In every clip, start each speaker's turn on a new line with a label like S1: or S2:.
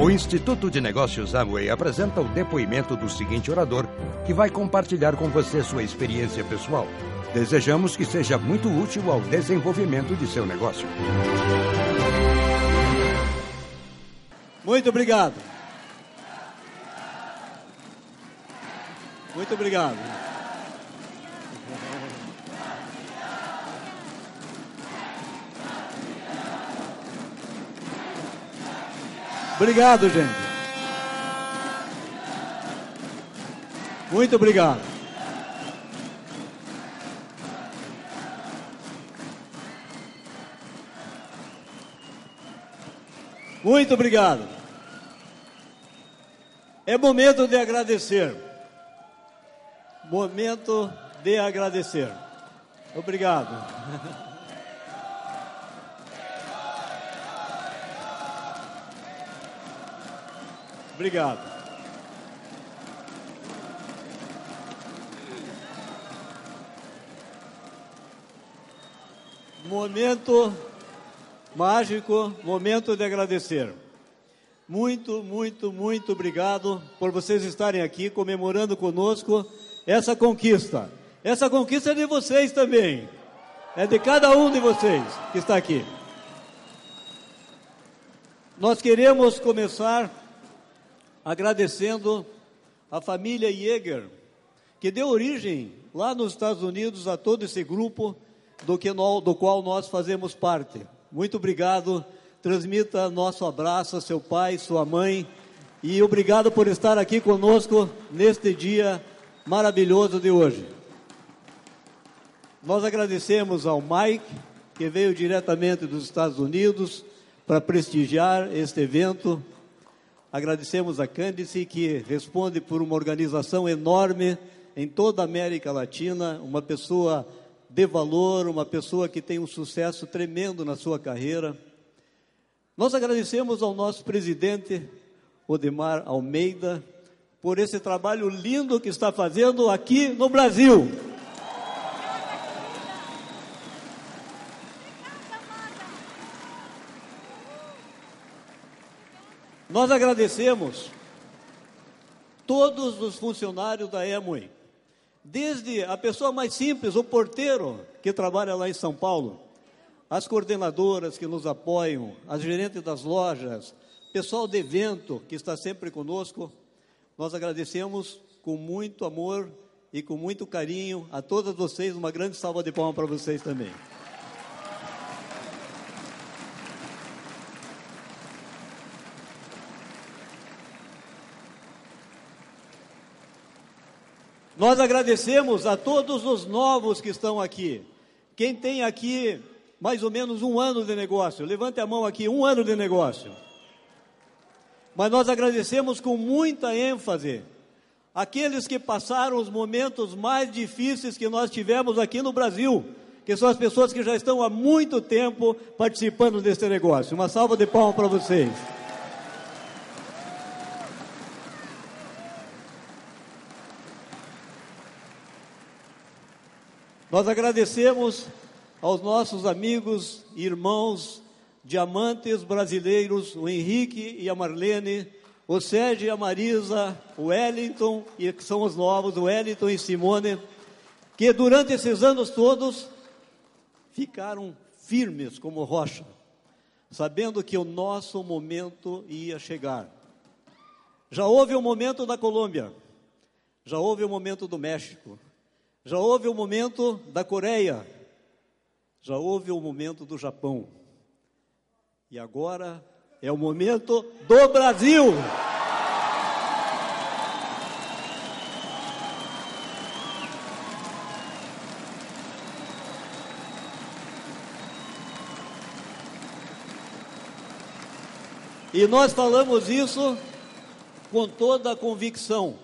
S1: O Instituto de Negócios Amway apresenta o depoimento do seguinte orador, que vai compartilhar com você sua experiência pessoal. Desejamos que seja muito útil ao desenvolvimento de seu negócio.
S2: Muito obrigado. Muito obrigado. Obrigado, gente. Muito obrigado. Muito obrigado. É momento de agradecer. Momento de agradecer. Obrigado. Obrigado. Momento mágico, momento de agradecer. Muito, muito, muito obrigado por vocês estarem aqui comemorando conosco essa conquista. Essa conquista é de vocês também. É de cada um de vocês que está aqui. Nós queremos começar agradecendo a família Jäger, que deu origem lá nos Estados Unidos a todo esse grupo do, que no, do qual nós fazemos parte. Muito obrigado, transmita nosso abraço a seu pai, sua mãe, e obrigado por estar aqui conosco neste dia maravilhoso de hoje. Nós agradecemos ao Mike, que veio diretamente dos Estados Unidos para prestigiar este evento Agradecemos a Cândice, que responde por uma organização enorme em toda a América Latina, uma pessoa de valor, uma pessoa que tem um sucesso tremendo na sua carreira. Nós agradecemos ao nosso presidente, Odemar Almeida, por esse trabalho lindo que está fazendo aqui no Brasil. Nós agradecemos todos os funcionários da Emui, desde a pessoa mais simples, o porteiro que trabalha lá em São Paulo, as coordenadoras que nos apoiam, as gerentes das lojas, pessoal de evento que está sempre conosco. Nós agradecemos com muito amor e com muito carinho a todas vocês. Uma grande salva de palmas para vocês também. Nós agradecemos a todos os novos que estão aqui. Quem tem aqui mais ou menos um ano de negócio, levante a mão aqui, um ano de negócio. Mas nós agradecemos com muita ênfase aqueles que passaram os momentos mais difíceis que nós tivemos aqui no Brasil, que são as pessoas que já estão há muito tempo participando desse negócio. Uma salva de palmas para vocês. Nós agradecemos aos nossos amigos, irmãos, diamantes brasileiros, o Henrique e a Marlene, o Sérgio e a Marisa, o Wellington, e que são os novos, o Wellington e Simone, que durante esses anos todos ficaram firmes como rocha, sabendo que o nosso momento ia chegar. Já houve o momento da Colômbia, já houve o momento do México, já houve o momento da Coreia, já houve o momento do Japão. E agora é o momento do Brasil. E nós falamos isso com toda a convicção,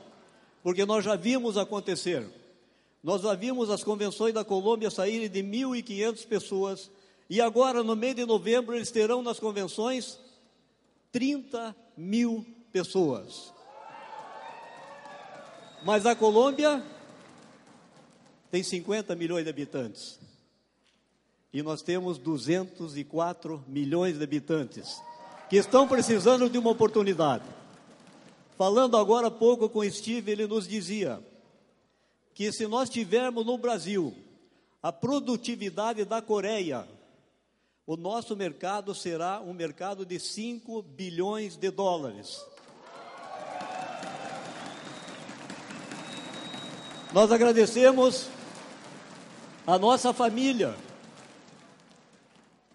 S2: porque nós já vimos acontecer. Nós já vimos as convenções da Colômbia saírem de 1.500 pessoas, e agora, no mês de novembro, eles terão nas convenções 30 mil pessoas. Mas a Colômbia tem 50 milhões de habitantes. E nós temos 204 milhões de habitantes. que estão precisando de uma oportunidade. Falando agora há pouco com Steve, ele nos dizia que se nós tivermos no Brasil a produtividade da Coreia, o nosso mercado será um mercado de 5 bilhões de dólares. Nós agradecemos a nossa família,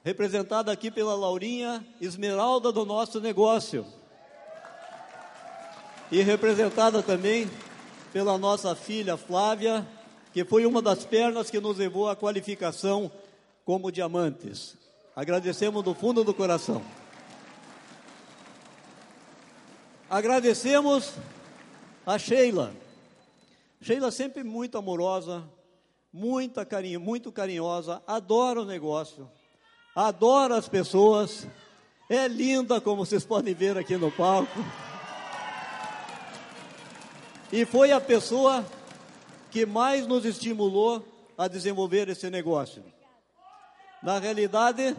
S2: representada aqui pela Laurinha, esmeralda do nosso negócio, e representada também pela nossa filha Flávia, que foi uma das pernas que nos levou à qualificação como diamantes. Agradecemos do fundo do coração. Agradecemos a Sheila Sheila sempre muito amorosa, muita carinho, muito carinhosa, adora o negócio, adora as pessoas, é linda, como vocês podem ver aqui no palco. E foi a pessoa que mais nos estimulou a desenvolver esse negócio. Na realidade,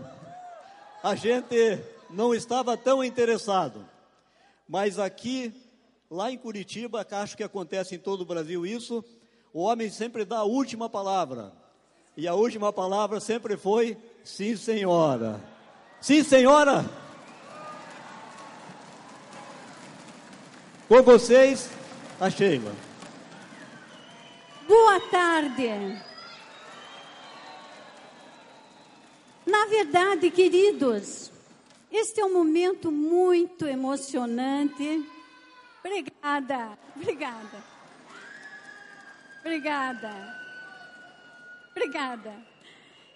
S2: a gente não estava tão interessado, mas aqui Lá em Curitiba, acho que acontece em todo o Brasil isso, o homem sempre dá a última palavra. E a última palavra sempre foi: sim, senhora. Sim, senhora. Com vocês, a Sheila.
S3: Boa tarde. Na verdade, queridos, este é um momento muito emocionante Obrigada, obrigada. Obrigada. Obrigada.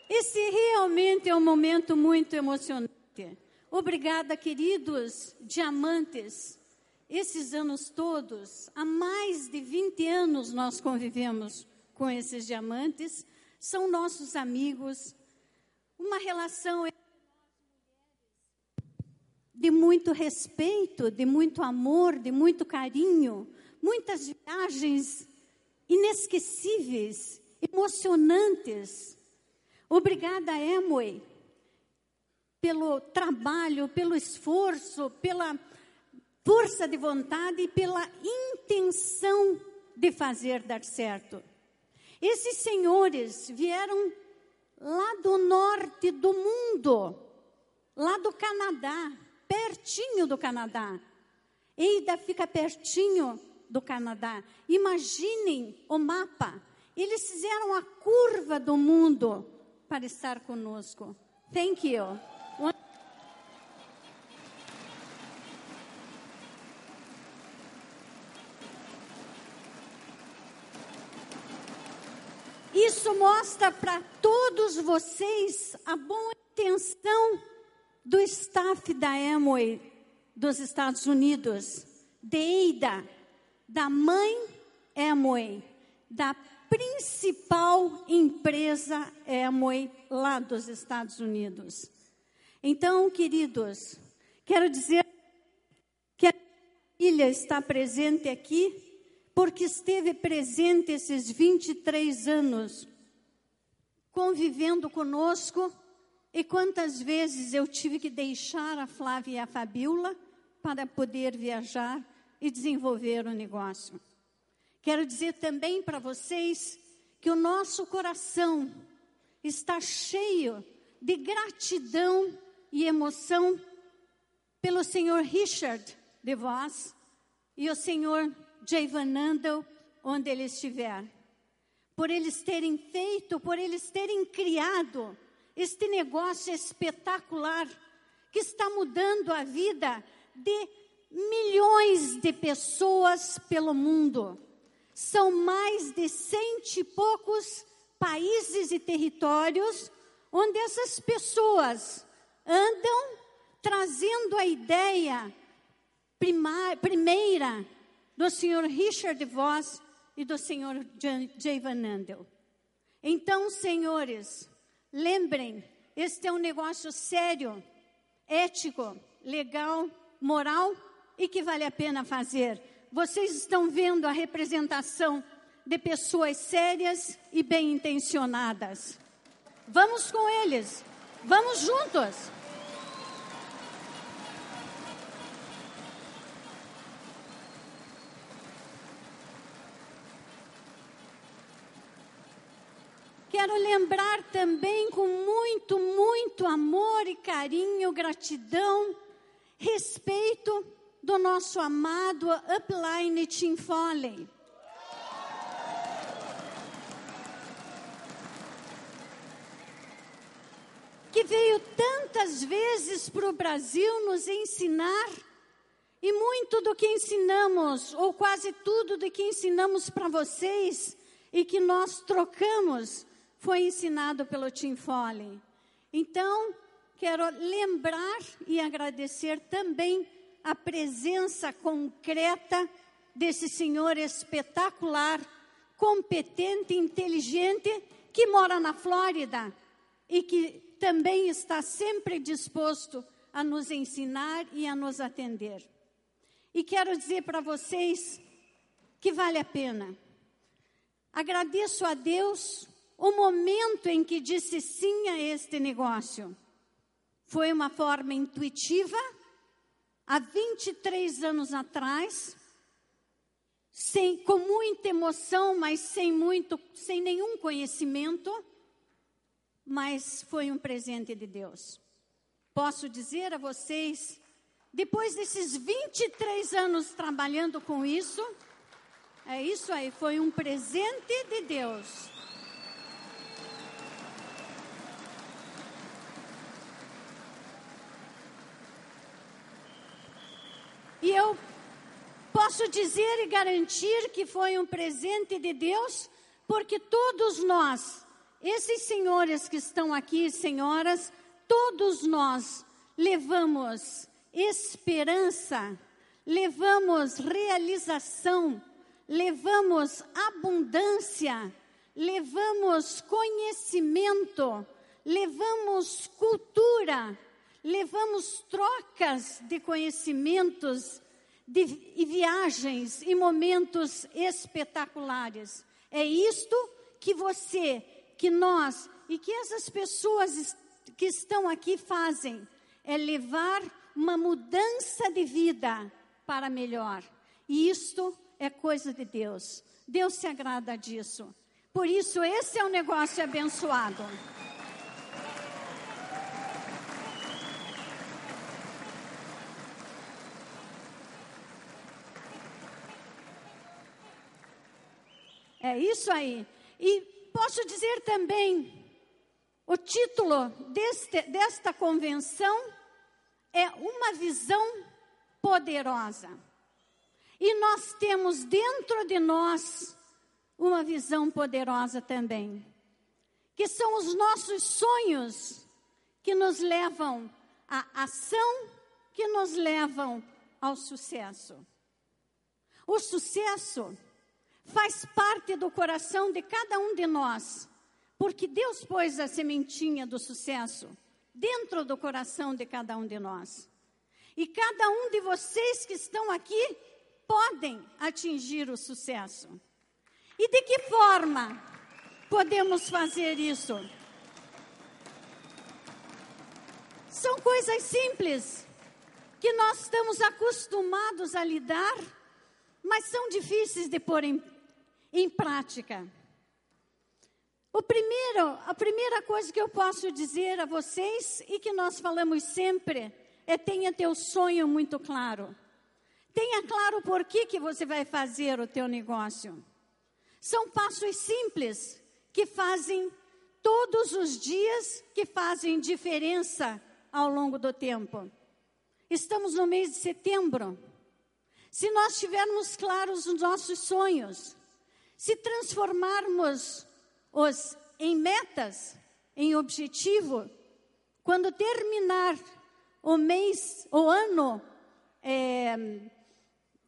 S3: Esse realmente é um momento muito emocionante. Obrigada, queridos diamantes. Esses anos todos, há mais de 20 anos nós convivemos com esses diamantes, são nossos amigos. Uma relação de muito respeito, de muito amor, de muito carinho, muitas viagens inesquecíveis, emocionantes. Obrigada, Emway, pelo trabalho, pelo esforço, pela força de vontade e pela intenção de fazer dar certo. Esses senhores vieram lá do norte do mundo, lá do Canadá, pertinho do Canadá. Eida fica pertinho do Canadá. Imaginem o mapa. Eles fizeram a curva do mundo para estar conosco. Thank you. Isso mostra para todos vocês a boa intenção do staff da Amway dos Estados Unidos, de Eida, da mãe Amway, da principal empresa Amway lá dos Estados Unidos. Então, queridos, quero dizer que a filha está presente aqui porque esteve presente esses 23 anos convivendo conosco e quantas vezes eu tive que deixar a Flávia e a Fabiola para poder viajar e desenvolver o negócio. Quero dizer também para vocês que o nosso coração está cheio de gratidão e emoção pelo senhor Richard de Vos e o senhor Jay Van Andel, onde ele estiver. Por eles terem feito, por eles terem criado este negócio espetacular que está mudando a vida de milhões de pessoas pelo mundo. São mais de cento e poucos países e territórios onde essas pessoas andam trazendo a ideia primeira do senhor Richard Voss e do senhor Jay Van Andel. Então, senhores, Lembrem, este é um negócio sério, ético, legal, moral e que vale a pena fazer. Vocês estão vendo a representação de pessoas sérias e bem intencionadas. Vamos com eles, vamos juntos. Quero lembrar também com muito, muito amor e carinho, gratidão, respeito do nosso amado Upline Tim Foley. Que veio tantas vezes para o Brasil nos ensinar, e muito do que ensinamos, ou quase tudo do que ensinamos para vocês, e que nós trocamos, foi ensinado pelo Tim Foley. Então, quero lembrar e agradecer também a presença concreta desse senhor espetacular, competente, inteligente, que mora na Flórida e que também está sempre disposto a nos ensinar e a nos atender. E quero dizer para vocês que vale a pena. Agradeço a Deus o momento em que disse sim a este negócio. Foi uma forma intuitiva, há 23 anos atrás, sem, com muita emoção, mas sem, muito, sem nenhum conhecimento, mas foi um presente de Deus. Posso dizer a vocês, depois desses 23 anos trabalhando com isso, é isso aí, foi um presente de Deus. E eu posso dizer e garantir que foi um presente de Deus, porque todos nós, esses senhores que estão aqui, senhoras, todos nós levamos esperança, levamos realização levamos abundância, levamos conhecimento, levamos cultura, levamos trocas de conhecimentos de, e viagens e momentos espetaculares. É isto que você, que nós e que essas pessoas que estão aqui fazem, é levar uma mudança de vida para melhor. E isto é coisa de Deus. Deus se agrada disso. Por isso, esse é um negócio abençoado. É isso aí. E posso dizer também, o título deste, desta convenção é Uma Visão Poderosa. E nós temos dentro de nós uma visão poderosa também, que são os nossos sonhos que nos levam à ação, que nos levam ao sucesso. O sucesso faz parte do coração de cada um de nós, porque Deus pôs a sementinha do sucesso dentro do coração de cada um de nós. E cada um de vocês que estão aqui podem atingir o sucesso. E de que forma podemos fazer isso? São coisas simples que nós estamos acostumados a lidar, mas são difíceis de pôr em, em prática. O primeiro, a primeira coisa que eu posso dizer a vocês e que nós falamos sempre é tenha teu sonho muito claro. Tenha claro por que, que você vai fazer o teu negócio. São passos simples que fazem todos os dias, que fazem diferença ao longo do tempo. Estamos no mês de setembro. Se nós tivermos claros os nossos sonhos, se transformarmos os em metas, em objetivo, quando terminar o mês, o ano é,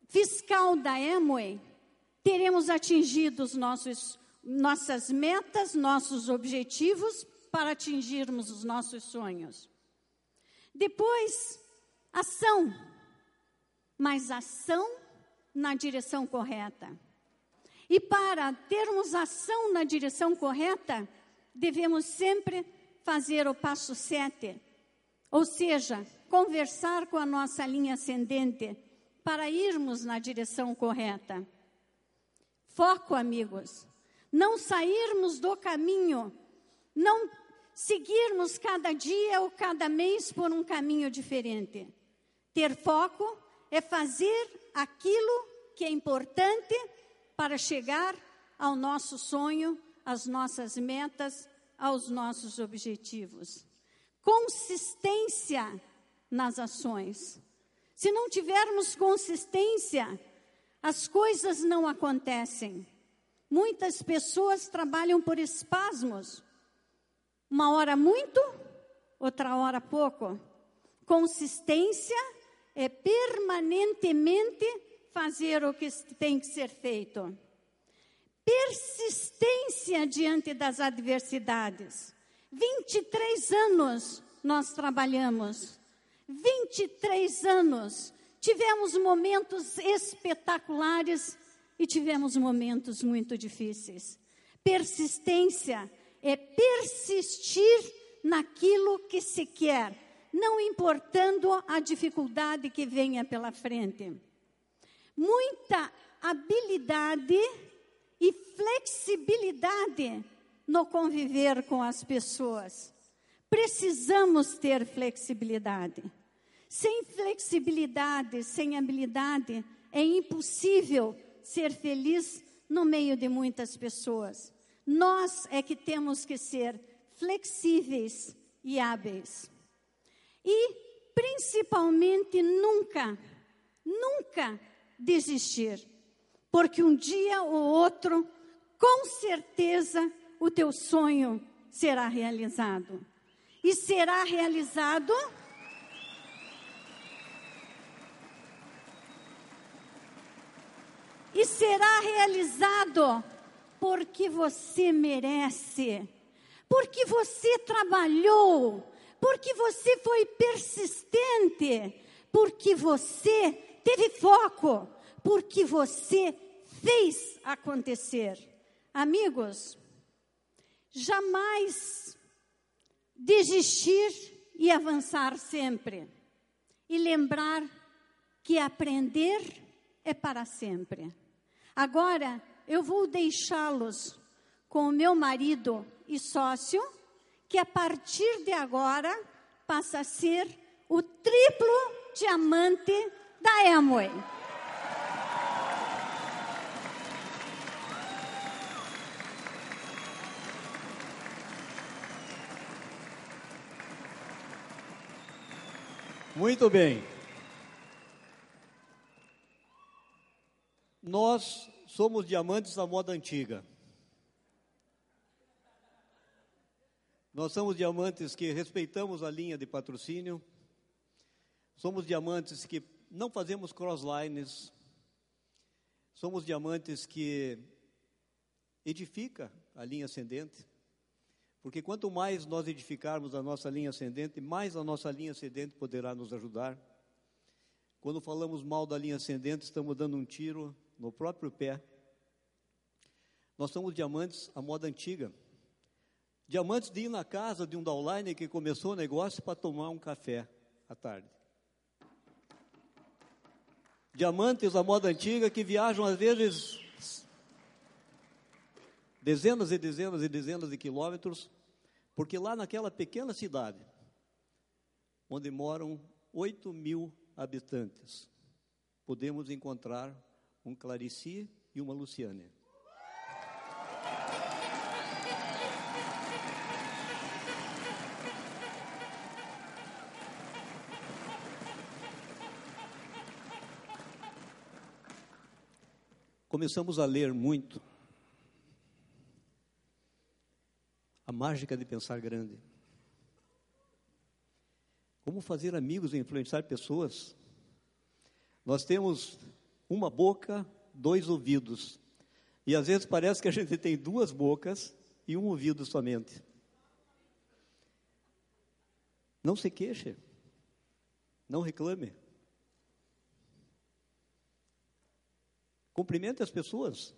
S3: fiscal da Amway, teremos atingido os nossos, nossas metas, nossos objetivos para atingirmos os nossos sonhos. Depois, ação, mas ação na direção correta. E para termos ação na direção correta, devemos sempre fazer o passo sete, ou seja, conversar com a nossa linha ascendente para irmos na direção correta. Foco, amigos, não sairmos do caminho não seguirmos cada dia ou cada mês por um caminho diferente. Ter foco é fazer aquilo que é importante para chegar ao nosso sonho, às nossas metas, aos nossos objetivos. Consistência nas ações. Se não tivermos consistência, as coisas não acontecem. Muitas pessoas trabalham por espasmos. Uma hora muito, outra hora pouco. Consistência é permanentemente fazer o que tem que ser feito. Persistência diante das adversidades. 23 anos nós trabalhamos. 23 anos. Tivemos momentos espetaculares e tivemos momentos muito difíceis. Persistência é persistir naquilo que se quer, não importando a dificuldade que venha pela frente. Muita habilidade e flexibilidade no conviver com as pessoas. Precisamos ter flexibilidade. Sem flexibilidade, sem habilidade, é impossível ser feliz no meio de muitas pessoas. Nós é que temos que ser flexíveis e hábeis. E, principalmente, nunca, nunca desistir. Porque um dia ou outro, com certeza, o teu sonho será realizado. E será realizado e será realizado porque você merece, porque você trabalhou, porque você foi persistente, porque você teve foco, porque você fez acontecer. Amigos, jamais desistir e avançar sempre. E lembrar que aprender é para sempre. Agora, eu vou deixá-los com o meu marido e sócio, que a partir de agora passa a ser o triplo diamante da Amway.
S2: Muito bem. Nós somos diamantes da moda antiga. Nós somos diamantes que respeitamos a linha de patrocínio. Somos diamantes que não fazemos crosslines. Somos diamantes que edifica a linha ascendente. Porque quanto mais nós edificarmos a nossa linha ascendente, mais a nossa linha ascendente poderá nos ajudar. Quando falamos mal da linha ascendente, estamos dando um tiro no próprio pé. Nós somos diamantes à moda antiga. Diamantes de ir na casa de um downline que começou o negócio para tomar um café à tarde. Diamantes à moda antiga que viajam às vezes dezenas e dezenas e dezenas de quilômetros, porque lá naquela pequena cidade, onde moram 8 mil habitantes, podemos encontrar um Clarici e uma Luciane. Começamos a ler muito a mágica de pensar grande. Como fazer amigos e influenciar pessoas. Nós temos uma boca, dois ouvidos. E às vezes parece que a gente tem duas bocas e um ouvido somente. Não se queixe. Não reclame. Cumprimente as pessoas.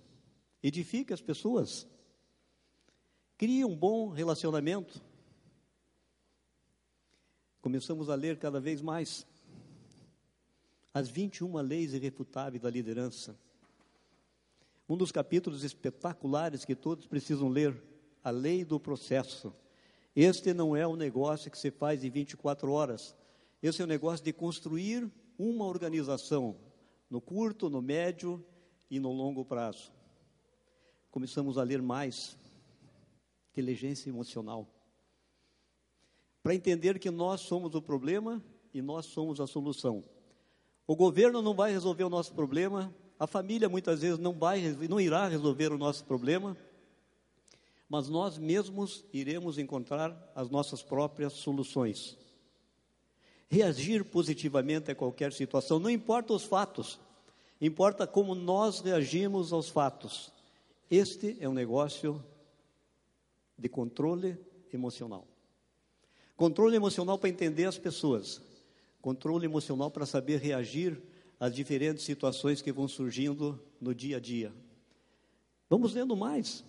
S2: Edifique as pessoas. Crie um bom relacionamento. Começamos a ler cada vez mais as 21 leis irrefutáveis da liderança. Um dos capítulos espetaculares que todos precisam ler, a lei do processo. Este não é um negócio que se faz em 24 horas. Esse é um negócio de construir uma organização no curto, no médio e no longo prazo. Começamos a ler mais inteligência emocional para entender que nós somos o problema e nós somos a solução. O governo não vai resolver o nosso problema, a família muitas vezes não vai, não irá resolver o nosso problema, mas nós mesmos iremos encontrar as nossas próprias soluções. Reagir positivamente a qualquer situação, não importa os fatos, importa como nós reagimos aos fatos. Este é um negócio de controle emocional. Controle emocional para entender as pessoas, controle emocional para saber reagir às diferentes situações que vão surgindo no dia a dia. Vamos lendo mais.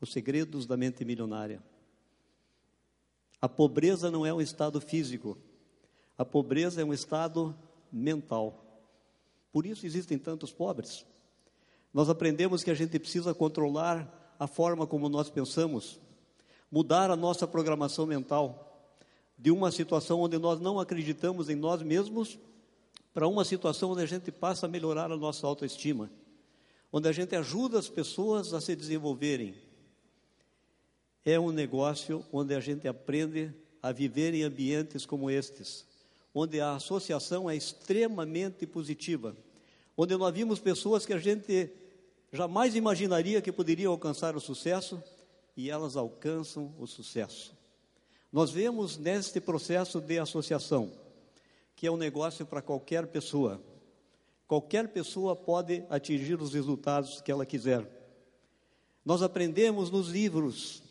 S2: Os segredos da mente milionária. A pobreza não é um estado físico, a pobreza é um estado mental. Por isso existem tantos pobres. Nós aprendemos que a gente precisa controlar a forma como nós pensamos, mudar a nossa programação mental de uma situação onde nós não acreditamos em nós mesmos para uma situação onde a gente passa a melhorar a nossa autoestima, onde a gente ajuda as pessoas a se desenvolverem. É um negócio onde a gente aprende a viver em ambientes como estes, onde a associação é extremamente positiva, onde nós vimos pessoas que a gente jamais imaginaria que poderiam alcançar o sucesso e elas alcançam o sucesso. Nós vemos neste processo de associação que é um negócio para qualquer pessoa. Qualquer pessoa pode atingir os resultados que ela quiser. Nós aprendemos nos livros.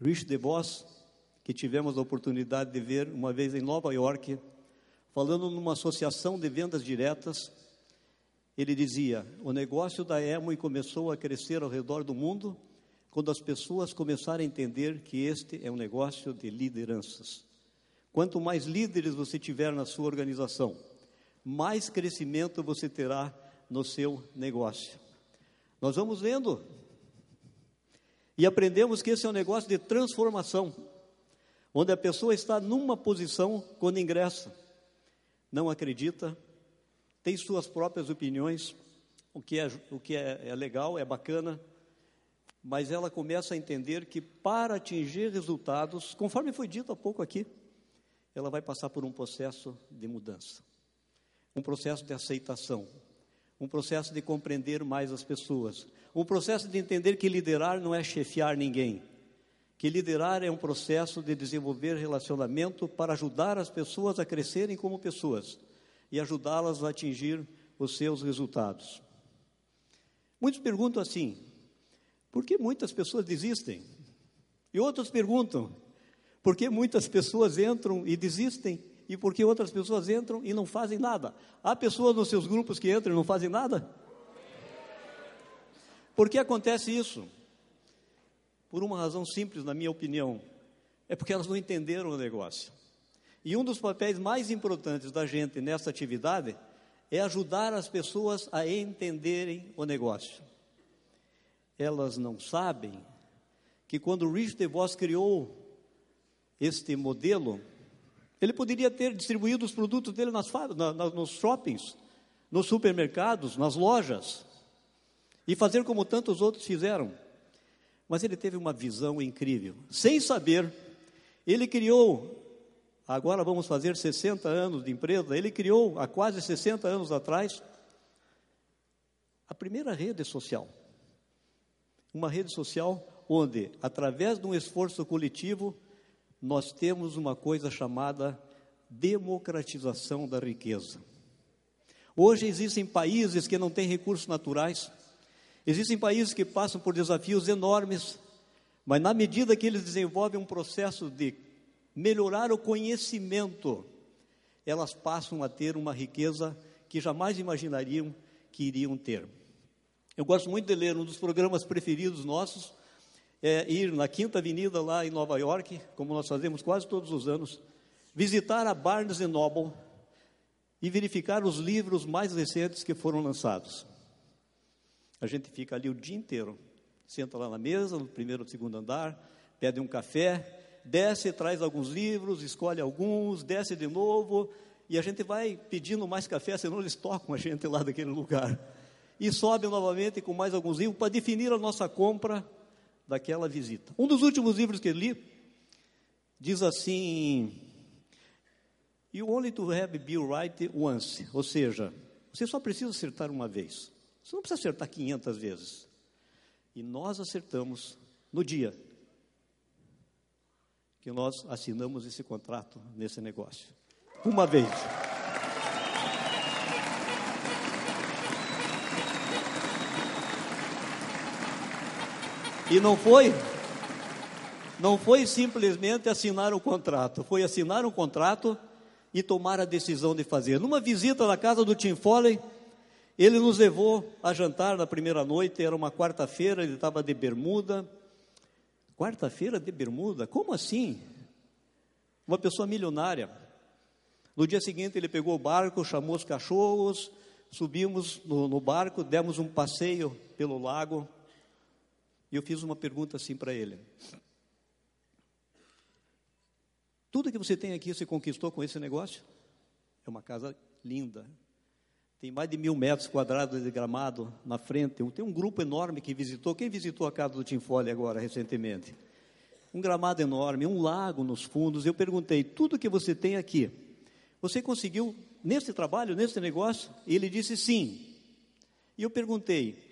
S2: Rich DeVos, que tivemos a oportunidade de ver uma vez em Nova York, falando numa associação de vendas diretas, ele dizia: o negócio da Emoi começou a crescer ao redor do mundo quando as pessoas começaram a entender que este é um negócio de lideranças. Quanto mais líderes você tiver na sua organização, mais crescimento você terá no seu negócio. Nós vamos vendo e aprendemos que esse é um negócio de transformação, onde a pessoa está numa posição quando ingressa, não acredita, tem suas próprias opiniões, o que, é, o que é, é legal, é bacana, mas ela começa a entender que para atingir resultados, conforme foi dito há pouco aqui, ela vai passar por um processo de mudança, um processo de aceitação, um processo de compreender mais as pessoas, um processo de entender que liderar não é chefiar ninguém, que liderar é um processo de desenvolver relacionamento para ajudar as pessoas a crescerem como pessoas e ajudá-las a atingir os seus resultados. Muitos perguntam assim: por que muitas pessoas desistem? E outros perguntam: por que muitas pessoas entram e desistem? E por que outras pessoas entram e não fazem nada? Há pessoas nos seus grupos que entram e não fazem nada? Por que acontece isso? Por uma razão simples, na minha opinião, é porque elas não entenderam o negócio. E um dos papéis mais importantes da gente nessa atividade é ajudar as pessoas a entenderem o negócio. Elas não sabem que quando o Rich DeVos criou este modelo, ele poderia ter distribuído os produtos dele nas, na, nos shoppings, nos supermercados, nas lojas, e fazer como tantos outros fizeram. Mas ele teve uma visão incrível. Sem saber, ele criou agora vamos fazer 60 anos de empresa. Ele criou há quase 60 anos atrás a primeira rede social. Uma rede social onde, através de um esforço coletivo, nós temos uma coisa chamada democratização da riqueza. Hoje existem países que não têm recursos naturais, existem países que passam por desafios enormes, mas na medida que eles desenvolvem um processo de melhorar o conhecimento, elas passam a ter uma riqueza que jamais imaginariam que iriam ter. Eu gosto muito de ler um dos programas preferidos nossos, é ir na Quinta Avenida lá em Nova York, como nós fazemos quase todos os anos, visitar a Barnes Noble e verificar os livros mais recentes que foram lançados. A gente fica ali o dia inteiro, senta lá na mesa, no primeiro ou segundo andar, pede um café, desce, traz alguns livros, escolhe alguns, desce de novo, e a gente vai pedindo mais café, senão eles tocam a gente lá daquele lugar. E sobe novamente com mais alguns livros para definir a nossa compra daquela visita. Um dos últimos livros que li diz assim: You only to have been right once, ou seja, você só precisa acertar uma vez. Você não precisa acertar 500 vezes. E nós acertamos no dia que nós assinamos esse contrato nesse negócio. Uma vez. E não foi, não foi simplesmente assinar o contrato, foi assinar um contrato e tomar a decisão de fazer. Numa visita na casa do Tim Foley, ele nos levou a jantar na primeira noite, era uma quarta-feira, ele estava de bermuda. Quarta-feira de bermuda? Como assim? Uma pessoa milionária. No dia seguinte, ele pegou o barco, chamou os cachorros, subimos no, no barco, demos um passeio pelo lago. E eu fiz uma pergunta assim para ele: Tudo que você tem aqui você conquistou com esse negócio? É uma casa linda. Tem mais de mil metros quadrados de gramado na frente. Tem um grupo enorme que visitou. Quem visitou a casa do Tim Foley agora, recentemente? Um gramado enorme, um lago nos fundos. Eu perguntei: tudo que você tem aqui, você conseguiu nesse trabalho, nesse negócio? E ele disse sim. E eu perguntei: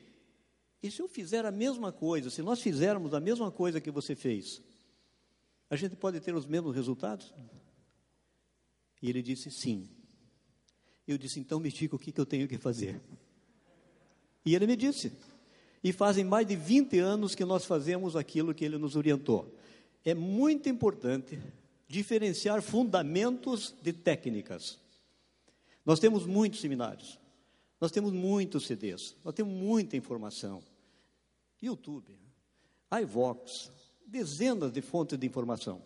S2: e se eu fizer a mesma coisa, se nós fizermos a mesma coisa que você fez, a gente pode ter os mesmos resultados? E ele disse sim. Eu disse, então me diga o que, que eu tenho que fazer. E ele me disse. E fazem mais de 20 anos que nós fazemos aquilo que ele nos orientou. É muito importante diferenciar fundamentos de técnicas. Nós temos muitos seminários, nós temos muitos CDs, nós temos muita informação. YouTube, iVox, dezenas de fontes de informação.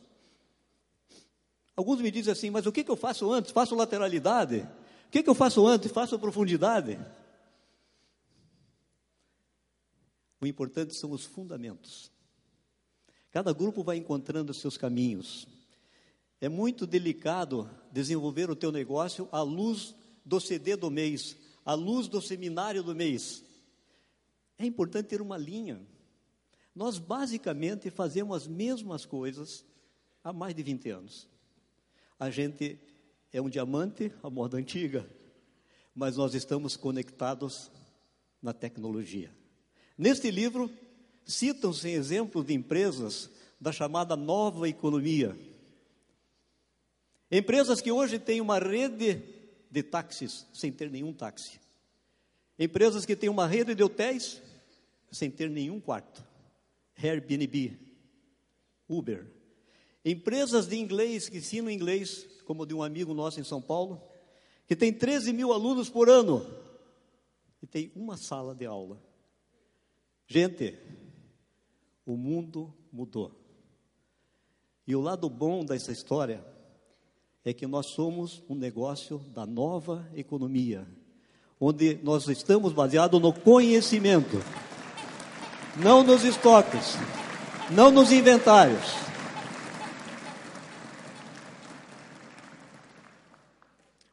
S2: Alguns me dizem assim, mas o que, que eu faço antes? Faço lateralidade? Que, que eu faço antes? Faço profundidade? O importante são os fundamentos. Cada grupo vai encontrando seus caminhos. É muito delicado desenvolver o teu negócio à luz do CD do mês, à luz do seminário do mês. É importante ter uma linha. Nós basicamente fazemos as mesmas coisas há mais de 20 anos. A gente é um diamante à moda antiga, mas nós estamos conectados na tecnologia. Neste livro, citam-se exemplos de empresas da chamada nova economia. Empresas que hoje têm uma rede de táxis sem ter nenhum táxi. Empresas que têm uma rede de hotéis sem ter nenhum quarto. Airbnb, Uber. Empresas de inglês que ensinam inglês, como de um amigo nosso em São Paulo, que tem 13 mil alunos por ano e tem uma sala de aula. Gente, o mundo mudou. E o lado bom dessa história é que nós somos um negócio da nova economia, onde nós estamos baseados no conhecimento não nos estoques, não nos inventários.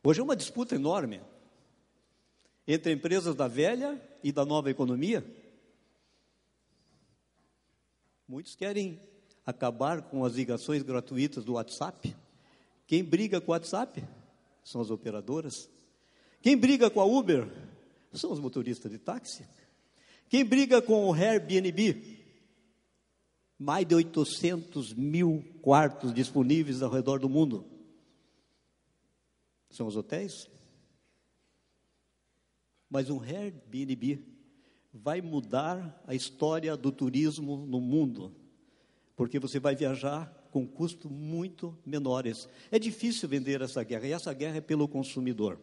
S2: Hoje é uma disputa enorme entre empresas da velha e da nova economia. Muitos querem acabar com as ligações gratuitas do WhatsApp. Quem briga com o WhatsApp são as operadoras. Quem briga com a Uber são os motoristas de táxi. Quem briga com o Airbnb? Mais de 800 mil quartos disponíveis ao redor do mundo. São os hotéis? Mas um Airbnb vai mudar a história do turismo no mundo, porque você vai viajar com custos muito menores. É difícil vender essa guerra, e essa guerra é pelo consumidor.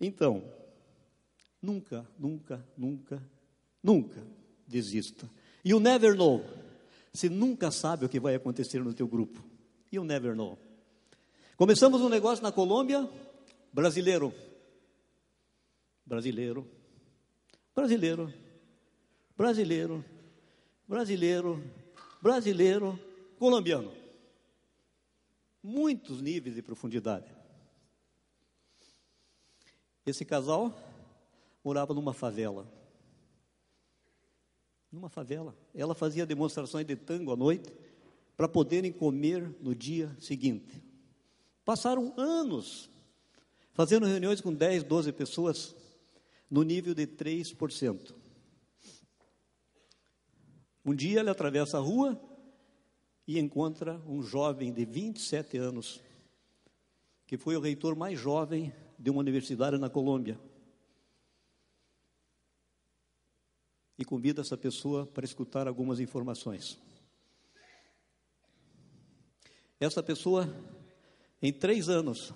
S2: Então, Nunca, nunca, nunca, nunca desista. You never know. Você nunca sabe o que vai acontecer no teu grupo. You never know. Começamos um negócio na Colômbia, brasileiro. Brasileiro. Brasileiro. brasileiro, brasileiro, brasileiro, colombiano. Muitos níveis de profundidade. Esse casal morava numa favela. Numa favela. Ela fazia demonstrações de tango à noite para poderem comer no dia seguinte. Passaram anos fazendo reuniões com 10, 12 pessoas no nível de 3%. Um dia ele atravessa a rua e encontra um jovem de 27 anos, que foi o reitor mais jovem de uma universidade na Colômbia. E convida essa pessoa para escutar algumas informações. Essa pessoa, em três anos,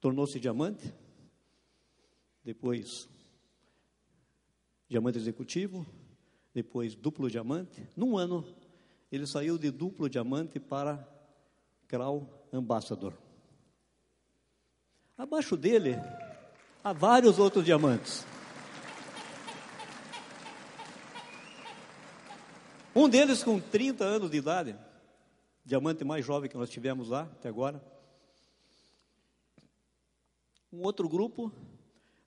S2: tornou-se diamante, depois diamante executivo, depois duplo diamante. Num ano, ele saiu de duplo diamante para Crown Ambassador. Abaixo dele, há vários outros diamantes. Um deles com 30 anos de idade, diamante mais jovem que nós tivemos lá até agora. Um outro grupo,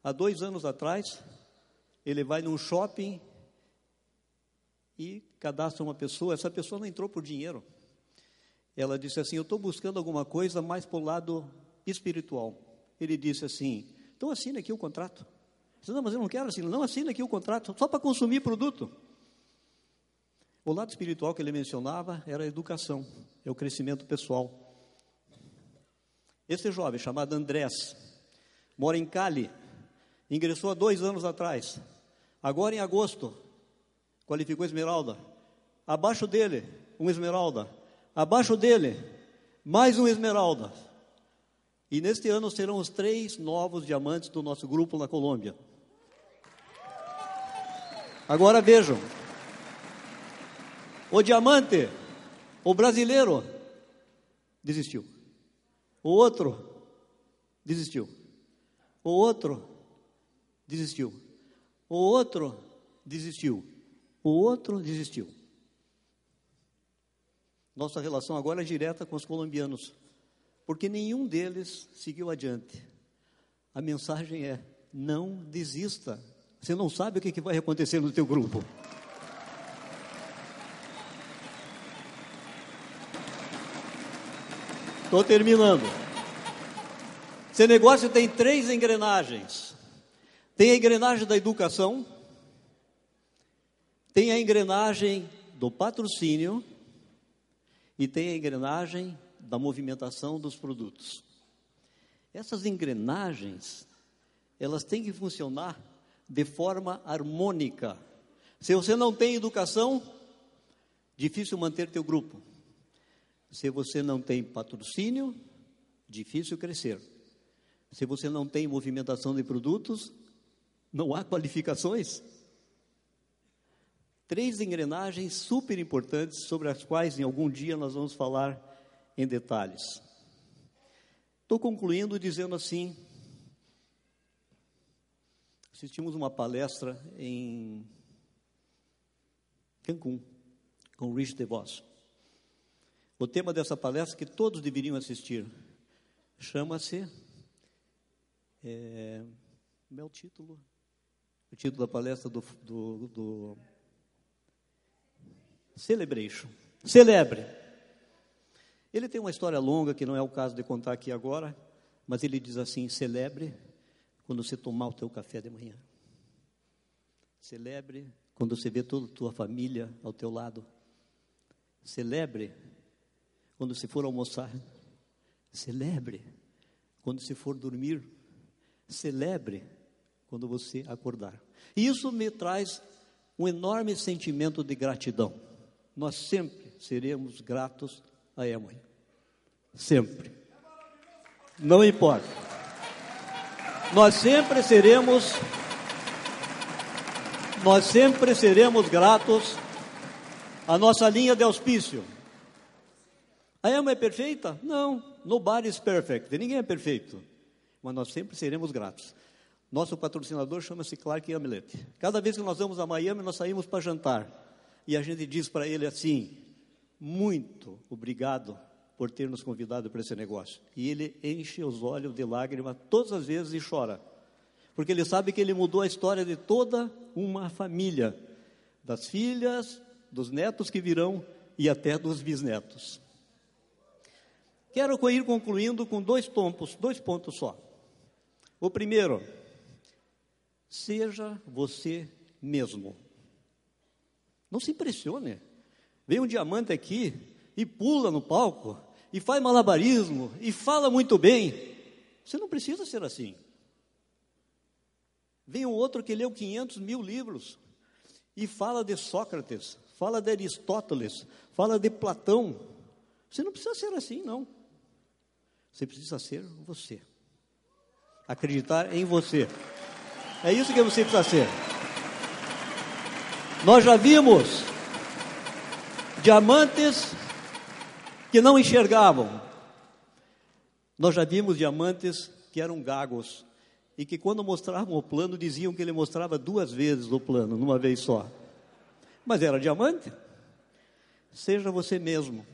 S2: há dois anos atrás, ele vai num shopping e cadastra uma pessoa. Essa pessoa não entrou por dinheiro. Ela disse assim: Eu estou buscando alguma coisa mais para o lado espiritual. Ele disse assim: Então assina aqui o contrato. disse, não, mas eu não quero assinar. Não, assina aqui o contrato, só para consumir produto. O lado espiritual que ele mencionava era a educação, é o crescimento pessoal. Esse jovem, chamado Andrés, mora em Cali, ingressou há dois anos atrás. Agora, em agosto, qualificou esmeralda. Abaixo dele, um esmeralda. Abaixo dele, mais um esmeralda. E neste ano serão os três novos diamantes do nosso grupo na Colômbia. Agora vejam. O diamante, o brasileiro, desistiu. O outro, desistiu. O outro, desistiu. O outro, desistiu. O outro desistiu. Nossa relação agora é direta com os colombianos, porque nenhum deles seguiu adiante. A mensagem é: não desista. Você não sabe o que vai acontecer no teu grupo. Estou terminando. Esse negócio tem três engrenagens. Tem a engrenagem da educação, tem a engrenagem do patrocínio e tem a engrenagem da movimentação dos produtos. Essas engrenagens, elas têm que funcionar de forma harmônica. Se você não tem educação, difícil manter teu grupo. Se você não tem patrocínio, difícil crescer. Se você não tem movimentação de produtos, não há qualificações. Três engrenagens super importantes sobre as quais em algum dia nós vamos falar em detalhes. Estou concluindo dizendo assim: assistimos uma palestra em Cancún com Rich DeVos. O tema dessa palestra que todos deveriam assistir chama-se é, como é o título? O título da palestra do, do, do Celebration. Celebre. Ele tem uma história longa que não é o caso de contar aqui agora, mas ele diz assim: celebre quando você tomar o teu café de manhã. Celebre quando você vê toda a tua família ao teu lado. Celebre quando você for almoçar. Celebre quando você for dormir. Celebre quando você acordar. Isso me traz um enorme sentimento de gratidão nós sempre seremos gratos a Emily. Sempre. Não importa. Nós sempre seremos nós sempre seremos gratos à nossa linha de auspício. A Emma é perfeita? Não. Nobody is perfect. Ninguém é perfeito. Mas nós sempre seremos gratos. Nosso patrocinador chama-se Clark Hamlet. Cada vez que nós vamos a Miami, nós saímos para jantar. E a gente diz para ele assim: muito obrigado por ter nos convidado para esse negócio. E ele enche os olhos de lágrimas todas as vezes e chora. Porque ele sabe que ele mudou a história de toda uma família, das filhas, dos netos que virão e até dos bisnetos. Quero ir concluindo com dois pontos, dois pontos só. O primeiro, seja você mesmo. Não se impressione. Vem um diamante aqui e pula no palco e faz malabarismo e fala muito bem. Você não precisa ser assim. Vem um outro que leu 500 mil livros e fala de Sócrates, fala de Aristóteles, fala de Platão. Você não precisa ser assim, não. Você precisa ser você. Acreditar em você. É isso que você precisa ser. Nós já vimos diamantes que não enxergavam. Nós já vimos diamantes que eram gagos e que quando mostravam o plano diziam que ele mostrava duas vezes o plano, numa vez só. Mas era diamante. Seja você mesmo.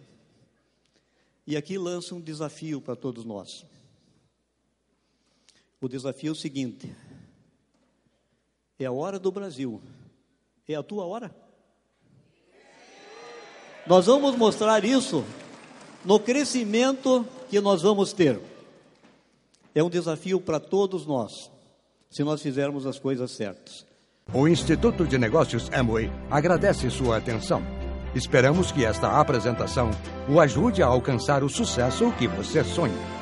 S2: E aqui lança um desafio para todos nós. O desafio é o seguinte: é a hora do Brasil. É a tua hora? Nós vamos mostrar isso no crescimento que nós vamos ter. É um desafio para todos nós, se nós fizermos as coisas certas.
S1: O Instituto de Negócios Amway agradece sua atenção. Esperamos que esta apresentação o ajude a alcançar o sucesso que você sonha.